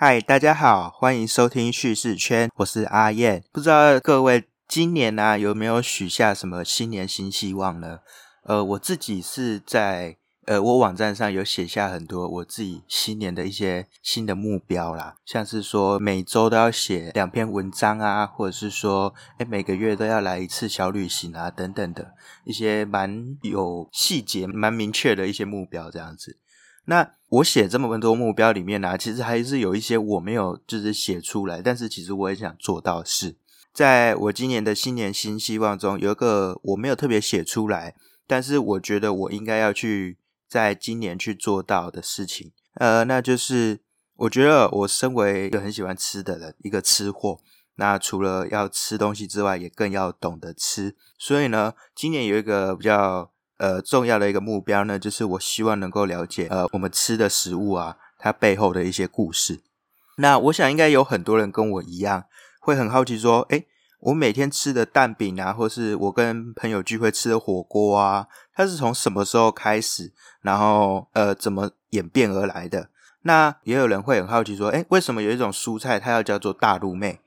嗨，大家好，欢迎收听叙事圈，我是阿燕。不知道各位今年呢、有没有许下什么新年新希望呢？呃，我自己是在呃我网站上有写下很多我自己新年的一些新的目标啦，像是说每周都要写两篇文章啊，或者是说哎每个月都要来一次小旅行啊等等的一些蛮有细节、蛮明确的一些目标这样子。那我写这么多目标里面呢、其实还是有一些我没有就是写出来，但是其实我也想做到的事。在我今年的新年新希望中，有一个我没有特别写出来，但是我觉得我应该要去在今年去做到的事情。呃，那就是我觉得我身为一个很喜欢吃的人，一个吃货，那除了要吃东西之外，也更要懂得吃。所以呢，今年有一个比较呃重要的一个目标呢，就是我希望能够了解呃我们吃的食物啊，它背后的一些故事。那我想应该有很多人跟我一样，会很好奇说，诶，我每天吃的蛋饼啊，或是我跟朋友聚会吃的火锅啊，它是从什么时候开始，然后呃怎么演变而来的？那也有人会很好奇说，诶，为什么有一种蔬菜它要叫做大陆妹？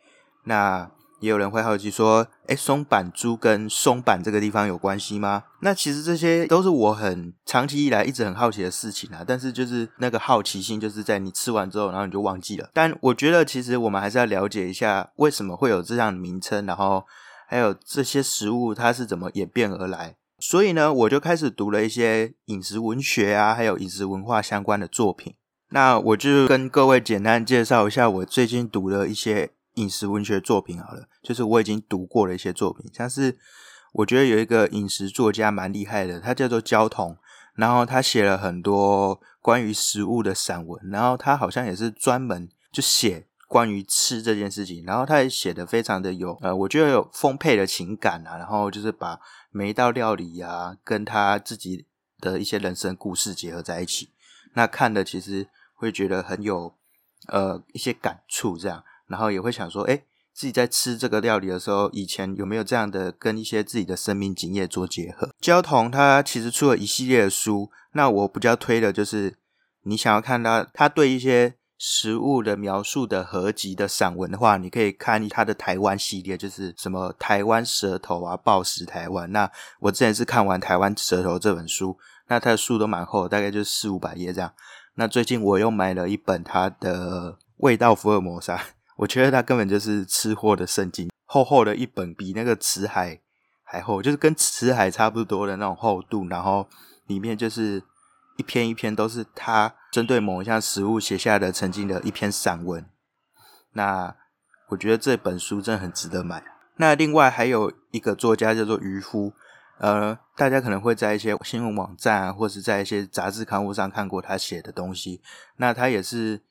那也有人会好奇说，诶，松板猪跟松板这个地方有关系吗？那其实这些都是我很长期以来一直很好奇的事情啊。但是就是那个好奇心，就是在你吃完之后，然后你就忘记了。但我觉得其实我们还是要了解一下，为什么会有这样的名称，然后还有这些食物它是怎么演变而来。所以呢，我就开始读了一些饮食文学啊，还有饮食文化相关的作品。那我就跟各位简单介绍一下我最近读的一些饮食文学作品好了，就是我已经读过的一些作品，像是我觉得有一个饮食作家蛮厉害的，他叫做焦桐，然后他写了很多关于食物的散文，然后他好像也是专门就写关于吃这件事情，然后他也写的非常的有呃，我觉得有丰沛的情感啊，然后就是把每一道料理啊跟他自己的一些人生故事结合在一起，那看的其实会觉得很有呃一些感触这样。然后也会想说，哎，自己在吃这个料理的时候，以前有没有这样的跟一些自己的生命经验做结合？焦桐他其实出了一系列的书，那我比较推的就是你想要看他他对一些食物的描述的合集的散文的话，你可以看他的台湾系列，就是什么台湾舌头啊，暴食台湾。那我之前是看完《台湾舌头》这本书，那他的书都蛮厚，大概就是四五百页这样。那最近我又买了一本他的《味道福尔摩沙》。我觉得它根本就是吃货的圣经，厚厚的一本，比那个辞海还厚，就是跟辞海差不多的那种厚度。然后里面就是一篇一篇都是他针对某一项食物写下的曾经的一篇散文。那我觉得这本书真的很值得买。那另外还有一个作家叫做渔夫，呃，大家可能会在一些新闻网站啊，或是在一些杂志刊物上看过他写的东西。那他也是。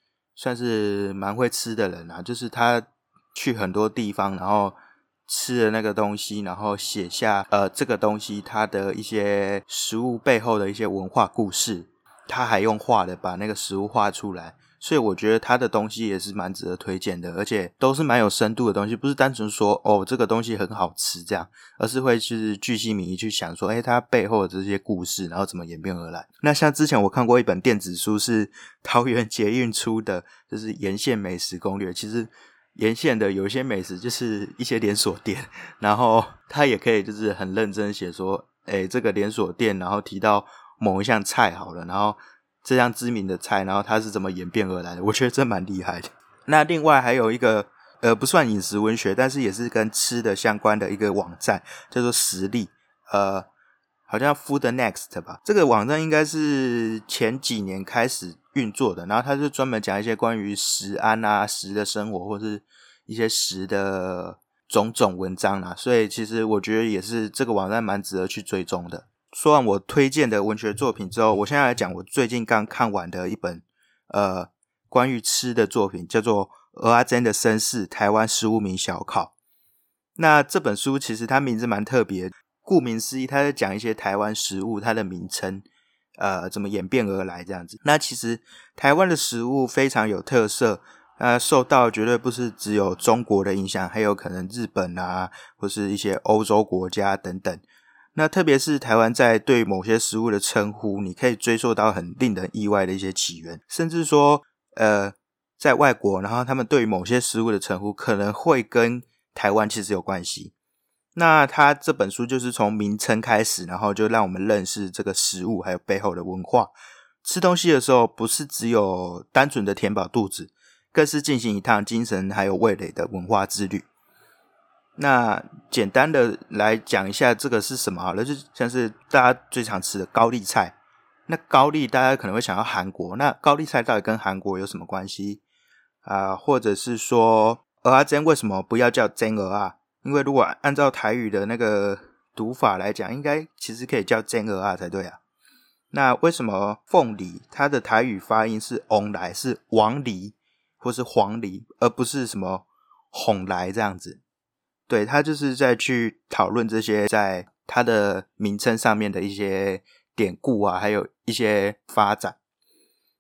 算是蛮会吃的人啊，就是他去很多地方，然后吃的那个东西，然后写下呃这个东西它的一些食物背后的一些文化故事，他还用画的把那个食物画出来，所以我觉得他的东西也是蛮值得推荐的，而且都是蛮有深度的东西，不是单纯说哦这个东西很好吃这样，而是会是巨细靡遗去想说，哎，它背后的这些故事，然后怎么演变而来。那像之前我看过一本电子书，是桃园捷运出的，就是沿线美食攻略。其实沿线的有一些美食就是一些连锁店，然后他也可以就是很认真写说，哎，这个连锁店，然后提到某一项菜好了，然后这样知名的菜，然后它是怎么演变而来的，我觉得这蛮厉害的。那另外还有一个呃不算饮食文学，但是也是跟吃的相关的一个网站，叫做实力，呃，好像 Food Next 吧。这个网站应该是前几年开始运作的，然后它就专门讲一些关于食安啊、食的生活，或是一些食的种种文章啦。所以其实我觉得也是这个网站蛮值得去追踪的。说完我推荐的文学作品之后，我现在来讲我最近刚看完的一本呃关于吃的作品，叫做《鹅阿珍的身世：台湾食物名小考》。那这本书其实它名字蛮特别，顾名思义，它在讲一些台湾食物它的名称，呃，怎么演变而来这样子。那其实台湾的食物非常有特色，呃，受到绝对不是只有中国的影响，还有可能日本啊，或是一些欧洲国家等等。那特别是台湾在对某些食物的称呼，你可以追溯到很令人意外的一些起源，甚至说，呃，在外国，然后他们对于某些食物的称呼可能会跟台湾其实有关系。那他这本书就是从名称开始，然后就让我们认识这个食物还有背后的文化。吃东西的时候，不是只有单纯的填饱肚子，更是进行一趟精神还有味蕾的文化之旅。那简单的来讲一下，这个是什么好了，就像是大家最常吃的高丽菜。那高丽大家可能会想到韩国，那高丽菜到底跟韩国有什么关系啊？或者是说，鹅啊煎为什么不要叫煎鹅啊？因为如果按照台语的那个读法来讲，应该其实可以叫煎鹅啊才对啊。那为什么凤梨它的台语发音是翁来是王梨或是黄梨，而不是什么红来这样子？对他就是在去讨论这些在它的名称上面的一些典故啊，还有一些发展。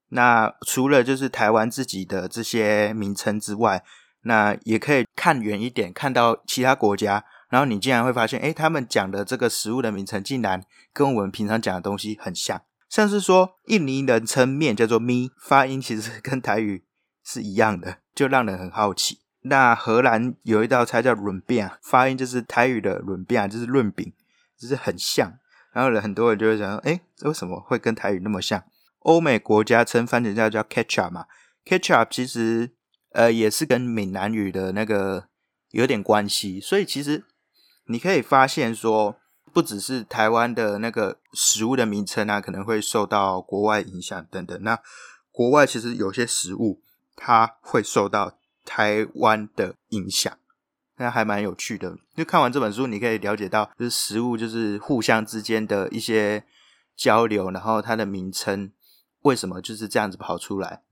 那除了就是台湾自己的这些名称之外，那也可以看远一点，看到其他国家，然后你竟然会发现，哎，他们讲的这个食物的名称竟然跟我们平常讲的东西很像，像是说印尼人称面叫做咪，发音其实跟台语是一样的，就让人很好奇。那荷兰有一道菜叫润饼，发音就是台语的润饼，就是润饼，就是很像。然后很多人就会想说，哎，为什么会跟台语那么像？欧美国家称番茄酱叫 ketchup 嘛，ketchup 其实。呃，也是跟闽南语的那个有点关系，所以其实你可以发现说，不只是台湾的那个食物的名称啊，可能会受到国外影响等等。那国外其实有些食物，它会受到台湾的影响，那还蛮有趣的。就看完这本书，你可以了解到，就是食物就是互相之间的一些交流，然后它的名称为什么就是这样子跑出来。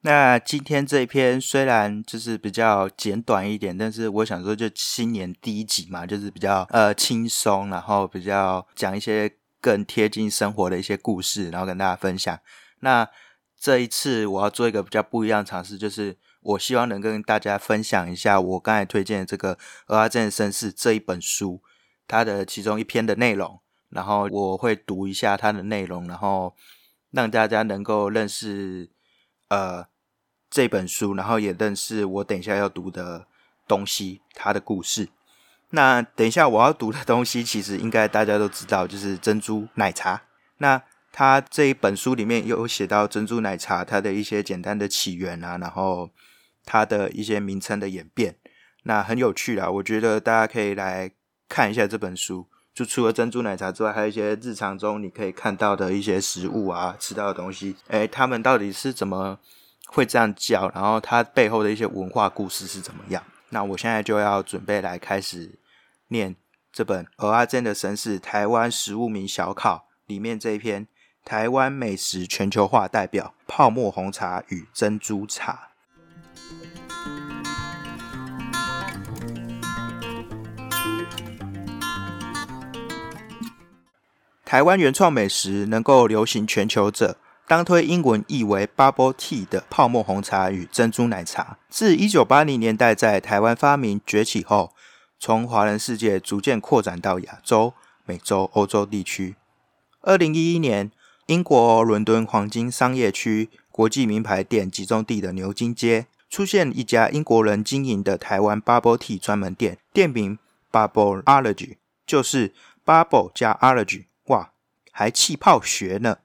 那今天这一篇虽然就是比较简短一点，但是我想说，就新年第一集嘛，就是比较呃轻松，然后比较讲一些更贴近生活的一些故事，然后跟大家分享。那这一次我要做一个比较不一样的尝试，就是我希望能跟大家分享一下我刚才推荐的这个《俄阿镇绅士》这一本书，它的其中一篇的内容，然后我会读一下它的内容，然后让大家能够认识。呃，这本书，然后也认识我等一下要读的东西，它的故事。那等一下我要读的东西，其实应该大家都知道，就是珍珠奶茶。那它这一本书里面有写到珍珠奶茶它的一些简单的起源啊，然后它的一些名称的演变，那很有趣啦。我觉得大家可以来看一下这本书。就除了珍珠奶茶之外，还有一些日常中你可以看到的一些食物啊，吃到的东西。哎，他们到底是怎么会这样叫？然后它背后的一些文化故事是怎么样？那我现在就要准备来开始念这本《鹅阿珍的绅士台湾食物名小考》里面这一篇《台湾美食全球化代表：泡沫红茶与珍珠茶》。台湾原创美食能够流行全球者，当推英文译为 Bubble Tea 的泡沫红茶与珍珠奶茶，自一九八零年代在台湾发明崛起后，从华人世界逐渐扩展到亚洲、美洲、欧洲地区。二零一一年，英国伦敦黄金商业区国际名牌店集中地的牛津街，出现一家英国人经营的台湾 Bubble Tea 专门店，店名 Bubble Allergy，就是 Bubble 加 Allergy 哇。还气泡学呢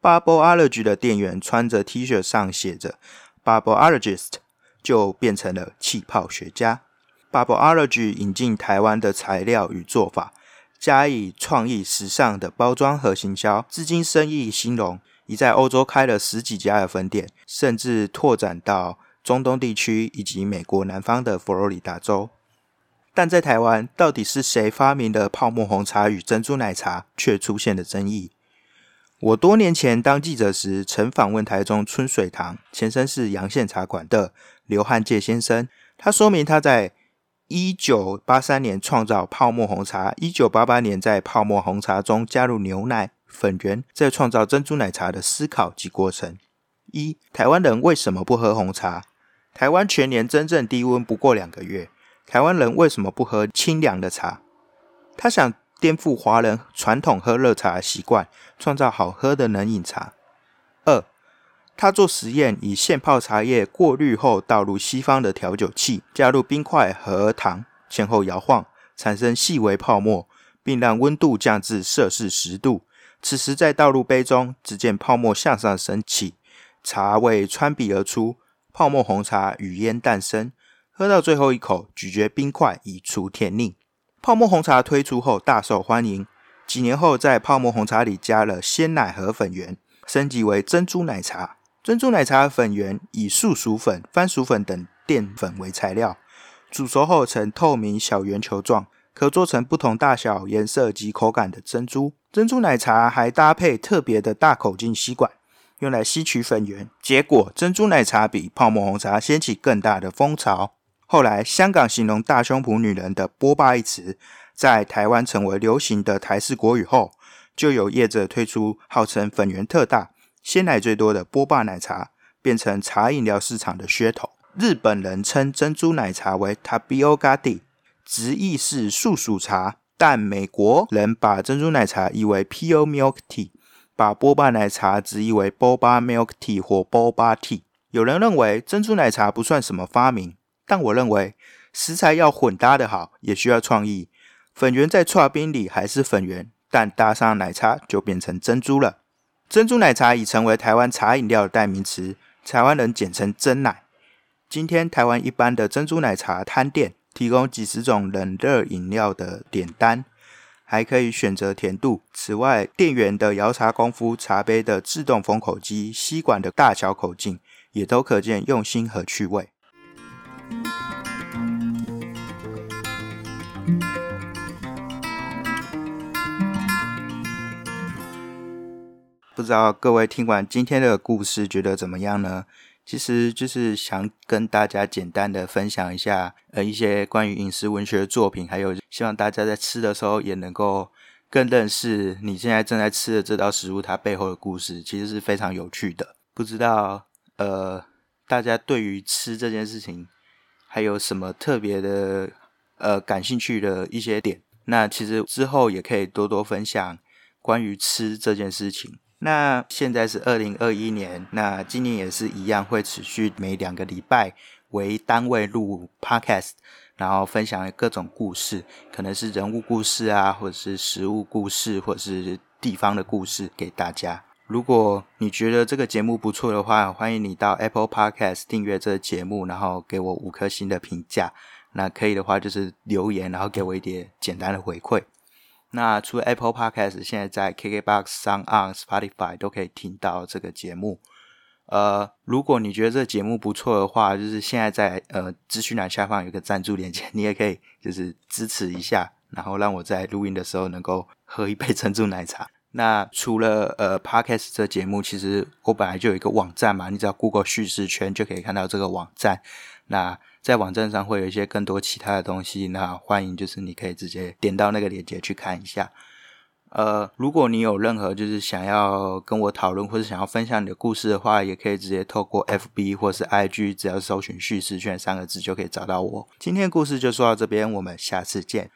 ？Bubble Allergy 的店员穿着 T 恤上写着 Bubble Allergist，就变成了气泡学家。Bubble Allergy 引进台湾的材料与做法，加以创意时尚的包装和行销，至今生意兴隆，已在欧洲开了十几家的分店，甚至拓展到中东地区以及美国南方的佛罗里达州。但在台湾，到底是谁发明的泡沫红茶与珍珠奶茶，却出现了争议。我多年前当记者时，曾访问台中春水堂（前身是阳线茶馆）的刘汉介先生。他说明他在一九八三年创造泡沫红茶，一九八八年在泡沫红茶中加入牛奶粉圆，再创造珍珠奶茶的思考及过程。一、台湾人为什么不喝红茶？台湾全年真正低温不过两个月。台湾人为什么不喝清凉的茶？他想颠覆华人传统喝热茶的习惯，创造好喝的冷饮茶。二，他做实验，以现泡茶叶过滤后倒入西方的调酒器，加入冰块和糖，前后摇晃，产生细微泡沫，并让温度降至摄氏十度。此时再倒入杯中，只见泡沫向上升起，茶味穿鼻而出，泡沫红茶与烟诞生。喝到最后一口，咀嚼冰块以除甜腻。泡沫红茶推出后大受欢迎，几年后在泡沫红茶里加了鲜奶和粉圆，升级为珍珠奶茶。珍珠奶茶粉圆以树薯粉、番薯粉等淀粉为材料，煮熟后呈透明小圆球状，可做成不同大小、颜色及口感的珍珠。珍珠奶茶还搭配特别的大口径吸管，用来吸取粉圆。结果，珍珠奶茶比泡沫红茶掀起更大的风潮。后来，香港形容大胸脯女人的“波霸”一词，在台湾成为流行的台式国语后，就有业者推出号称粉圆特大、鲜奶最多的波霸奶茶，变成茶饮料市场的噱头。日本人称珍珠奶茶为 Tabiogadi，直译是素薯茶。但美国人把珍珠奶茶译为 Pure Milk Tea，把波霸奶茶直译为 Boba Milk Tea 或 Boba Tea。有人认为珍珠奶茶不算什么发明，但我认为食材要混搭的好，也需要创意。粉圆在刨冰里还是粉圆，但搭上奶茶就变成珍珠了。珍珠奶茶已成为台湾茶饮料的代名词，台湾人简称真奶。今天台湾一般的珍珠奶茶摊店。提供几十种冷热饮料的点单，还可以选择甜度。此外，店员的摇茶功夫、茶杯的自动封口机、吸管的大小口径，也都可见用心和趣味。不知道各位听完今天的故事，觉得怎么样呢？其实就是想跟大家简单的分享一下，呃，一些关于饮食文学的作品，还有希望大家在吃的时候也能够更认识你现在正在吃的这道食物它背后的故事，其实是非常有趣的。不知道呃，大家对于吃这件事情还有什么特别的呃感兴趣的一些点？那其实之后也可以多多分享关于吃这件事情。那现在是二零二一年，那今年也是一样，会持续每两个礼拜为单位录 podcast，然后分享各种故事，可能是人物故事啊，或者是食物故事，或者是地方的故事给大家。如果你觉得这个节目不错的话，欢迎你到 Apple Podcast 订阅这个节目，然后给我五颗星的评价。那可以的话，就是留言，然后给我一点简单的回馈。那除了 Apple Podcast，现在在 KKBox、Sound On、Spotify 都可以听到这个节目。呃，如果你觉得这个节目不错的话，就是现在在呃资讯栏下方有个赞助链接，你也可以就是支持一下，然后让我在录音的时候能够喝一杯珍珠奶茶。那除了呃 Podcast 这节目，其实我本来就有一个网站嘛，你只要 Google 叙事圈就可以看到这个网站。那在网站上会有一些更多其他的东西，那欢迎就是你可以直接点到那个链接去看一下。呃，如果你有任何就是想要跟我讨论或者想要分享你的故事的话，也可以直接透过 FB 或是 IG，只要搜寻“叙事圈”三个字就可以找到我。今天故事就说到这边，我们下次见。